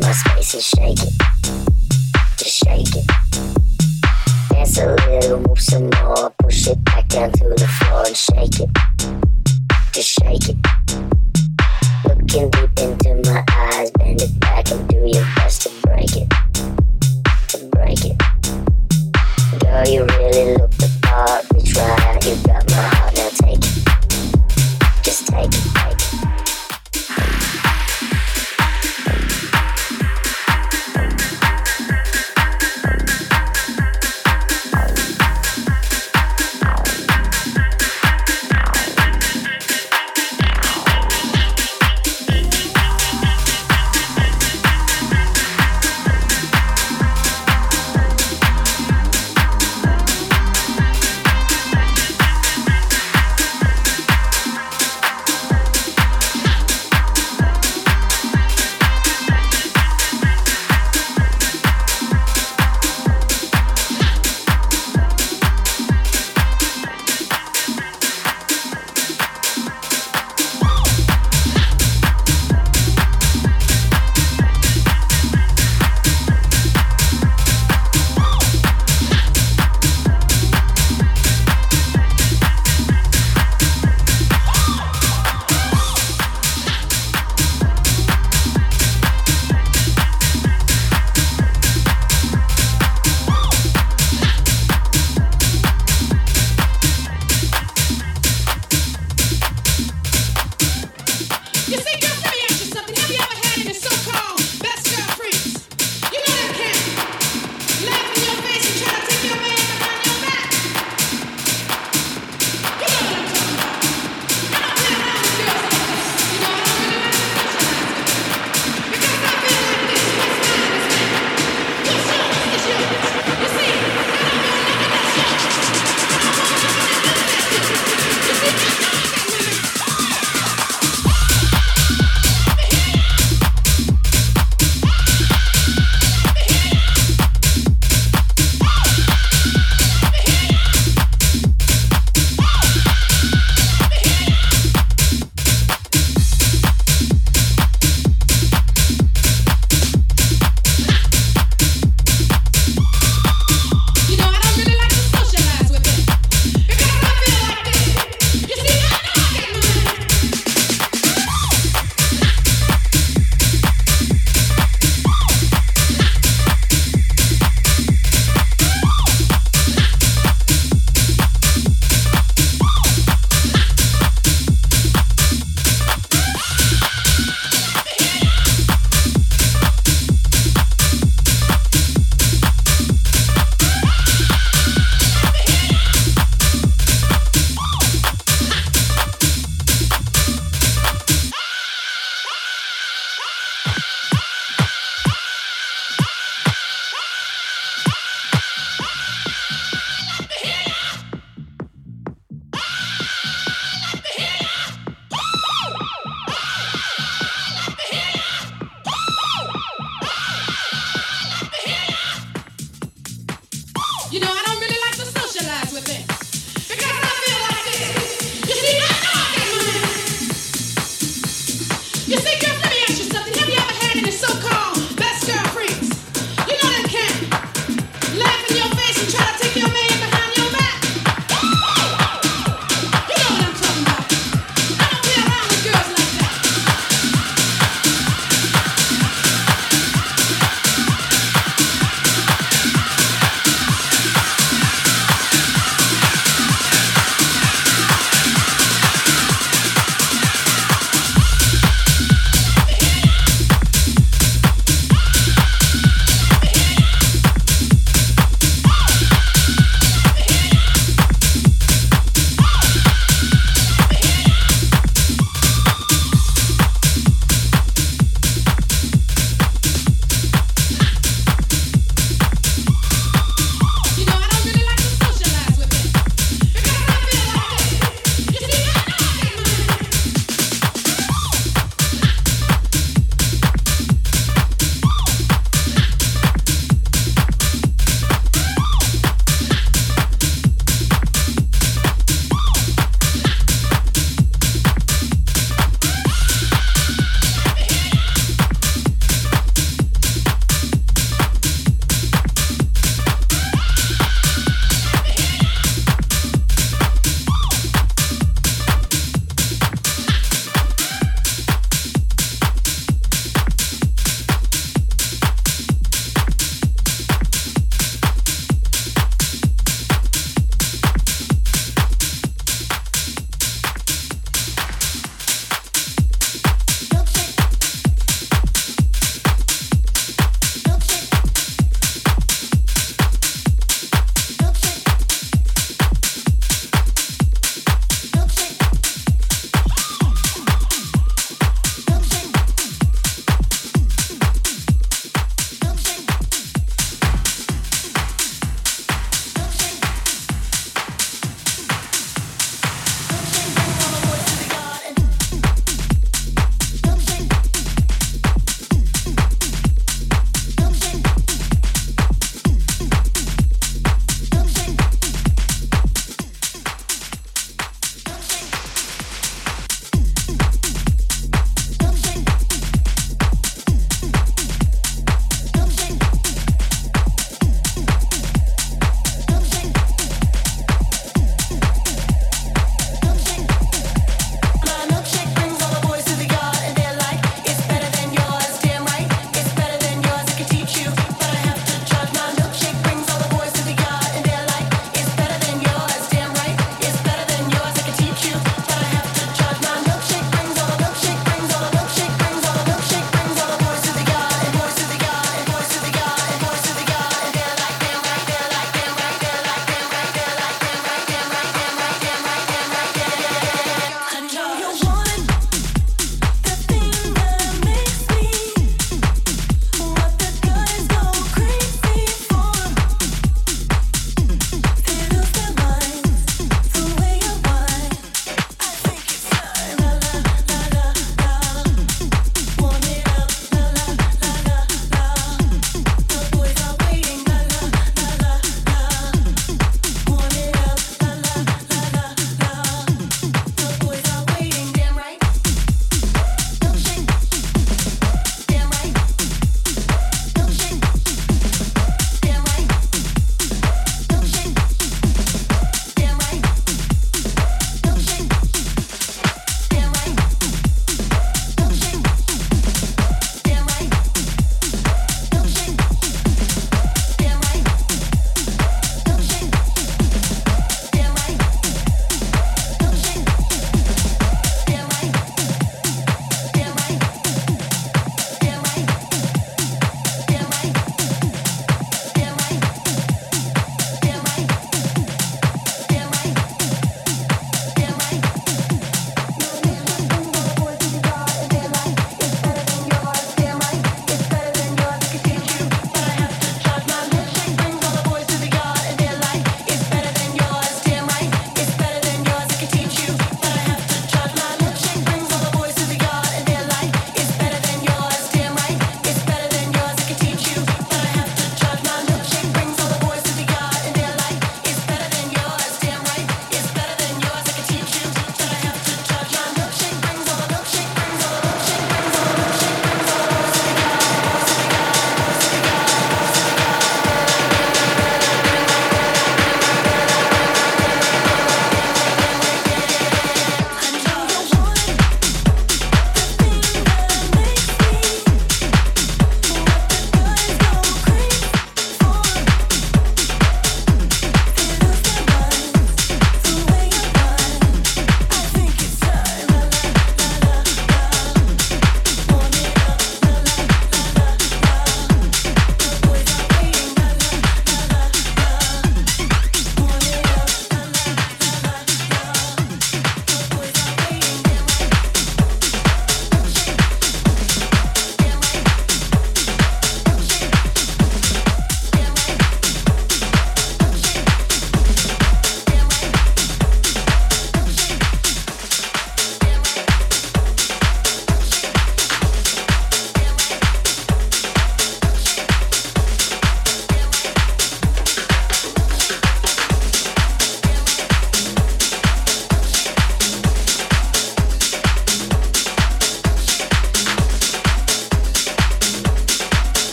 my space is shaking. Just shake it. Dance a little, move some more. Push it back down to the floor and shake it. Just shake it. Looking deep into my eyes, bend it back and do your best to break it. To break it. Girl, you really look the part.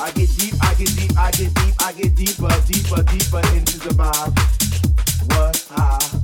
I get deep, I get deep, I get deep, I get deeper, deeper, deeper into the vibe. What?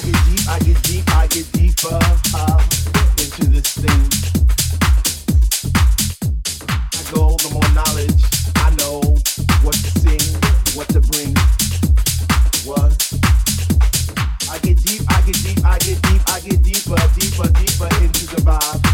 I get deep, I get deep, I get deeper uh, into this thing. I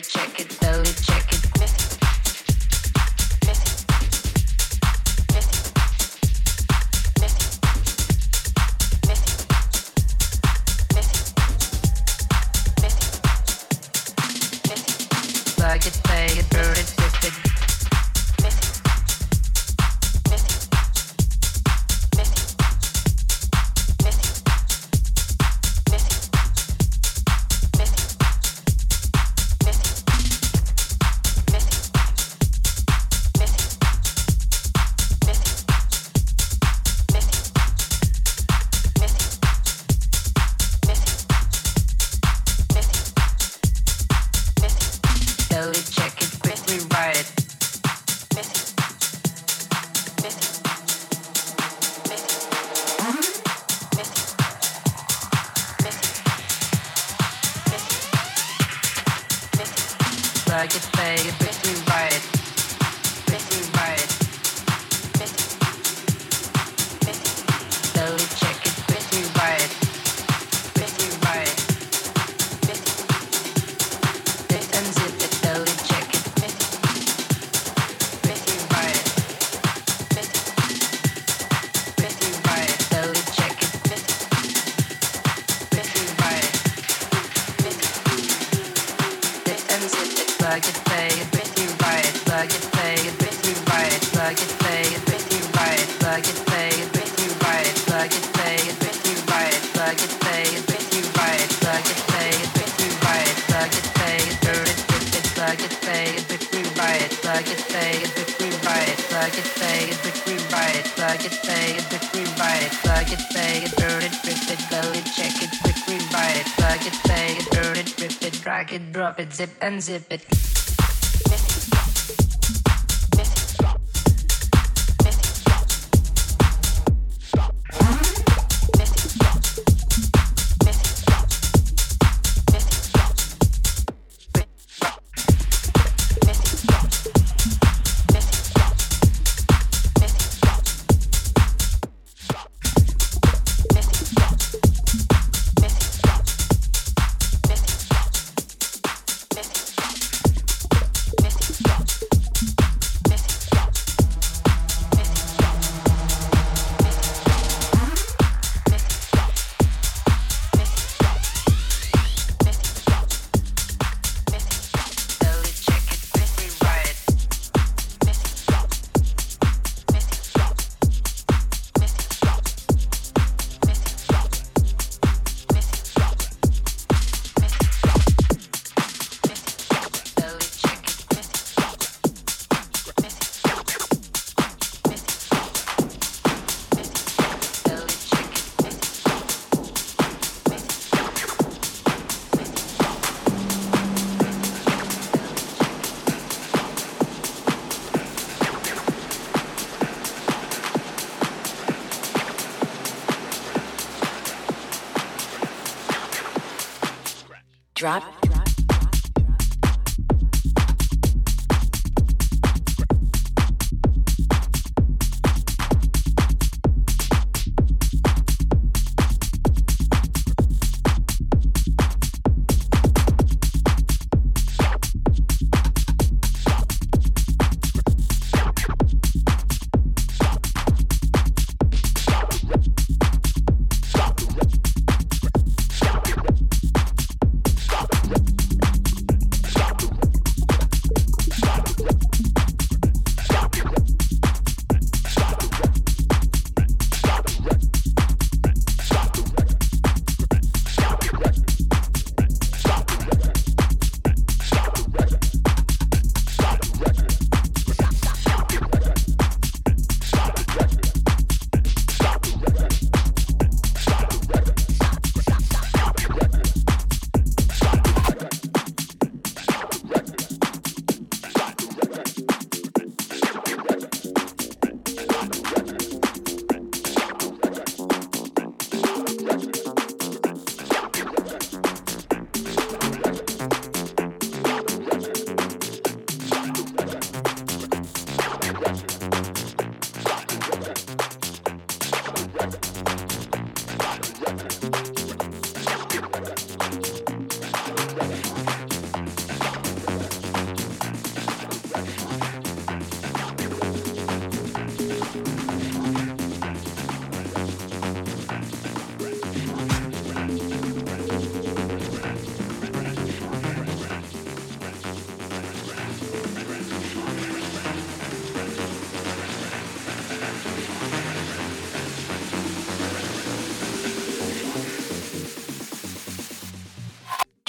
twist it. Zip and it.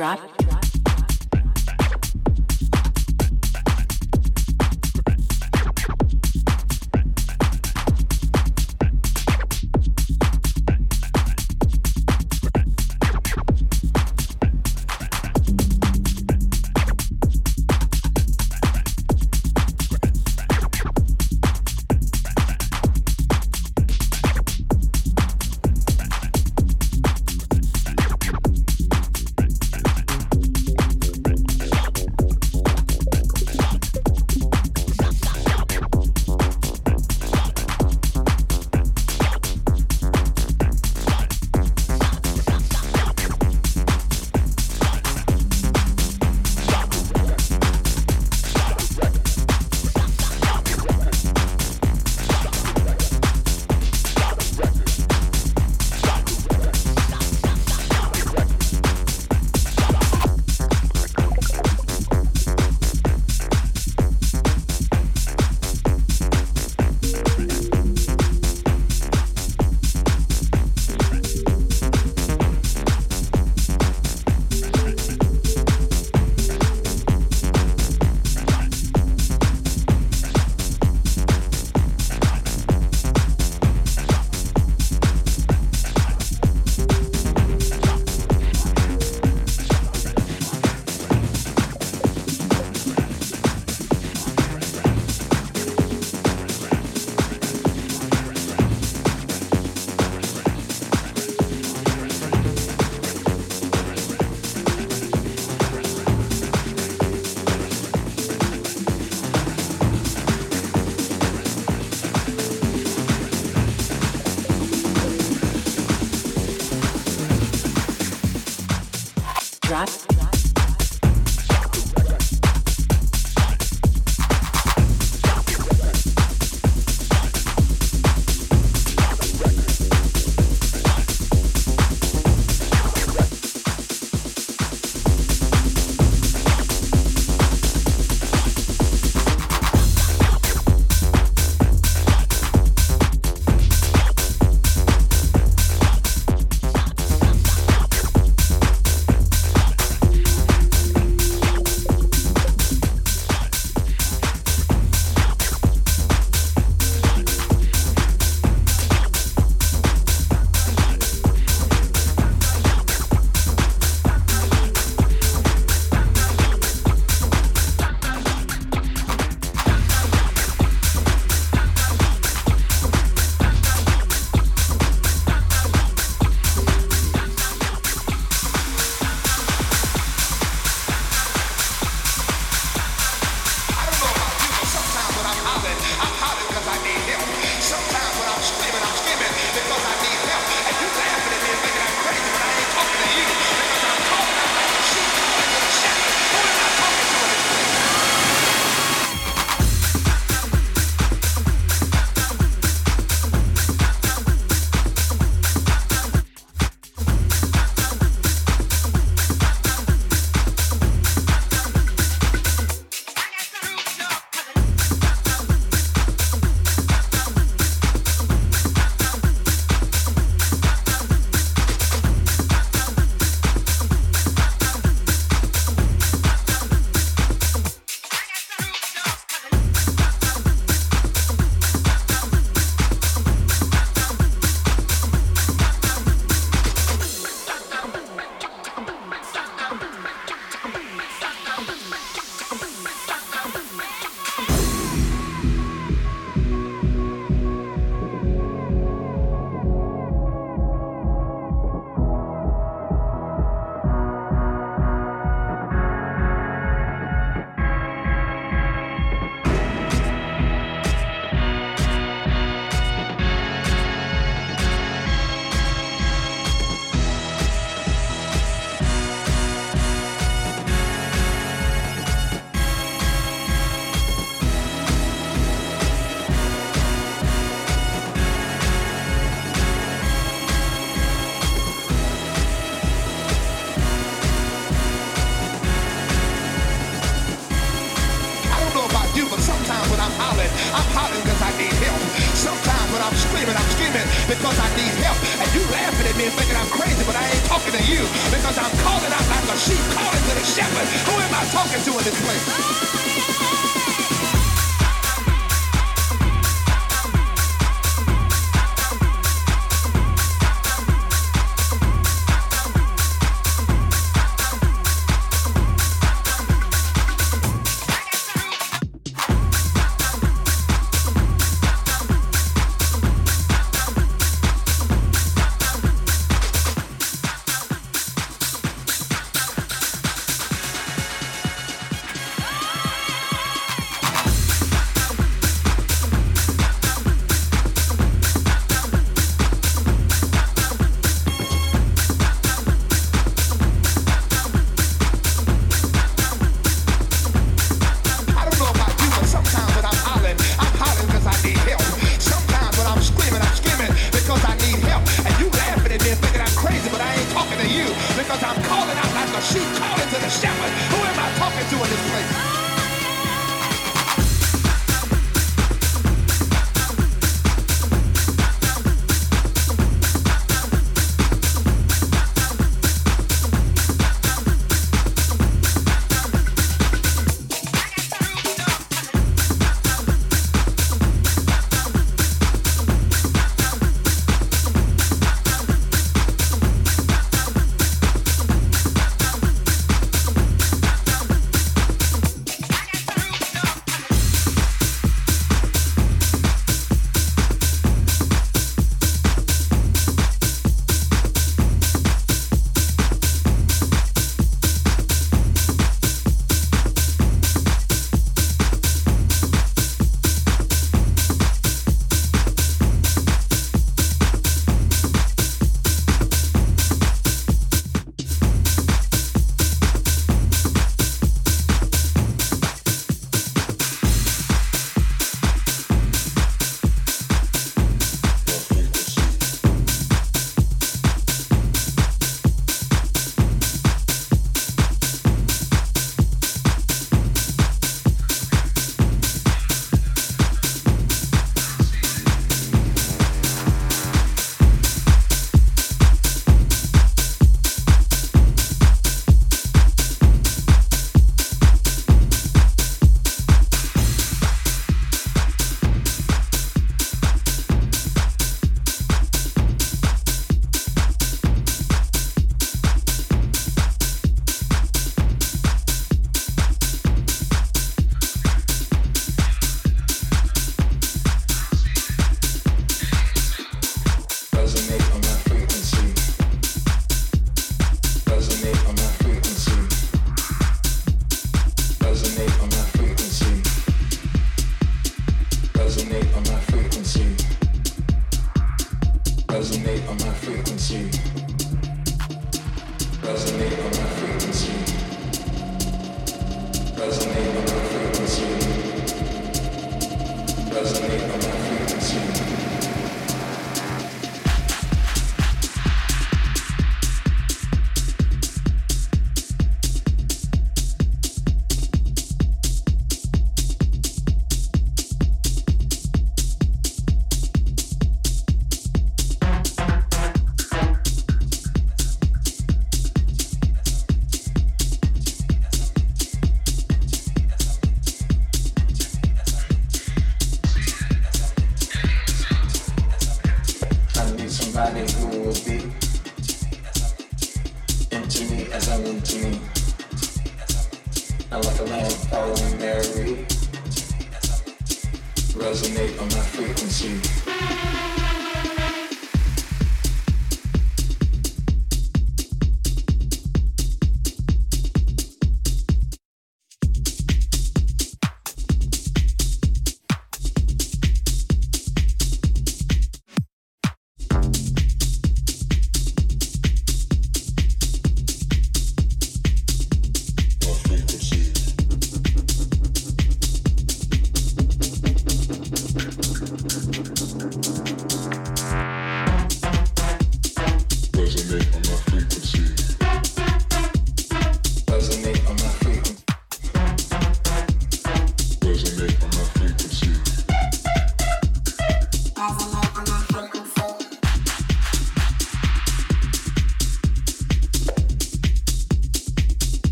Drop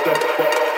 step.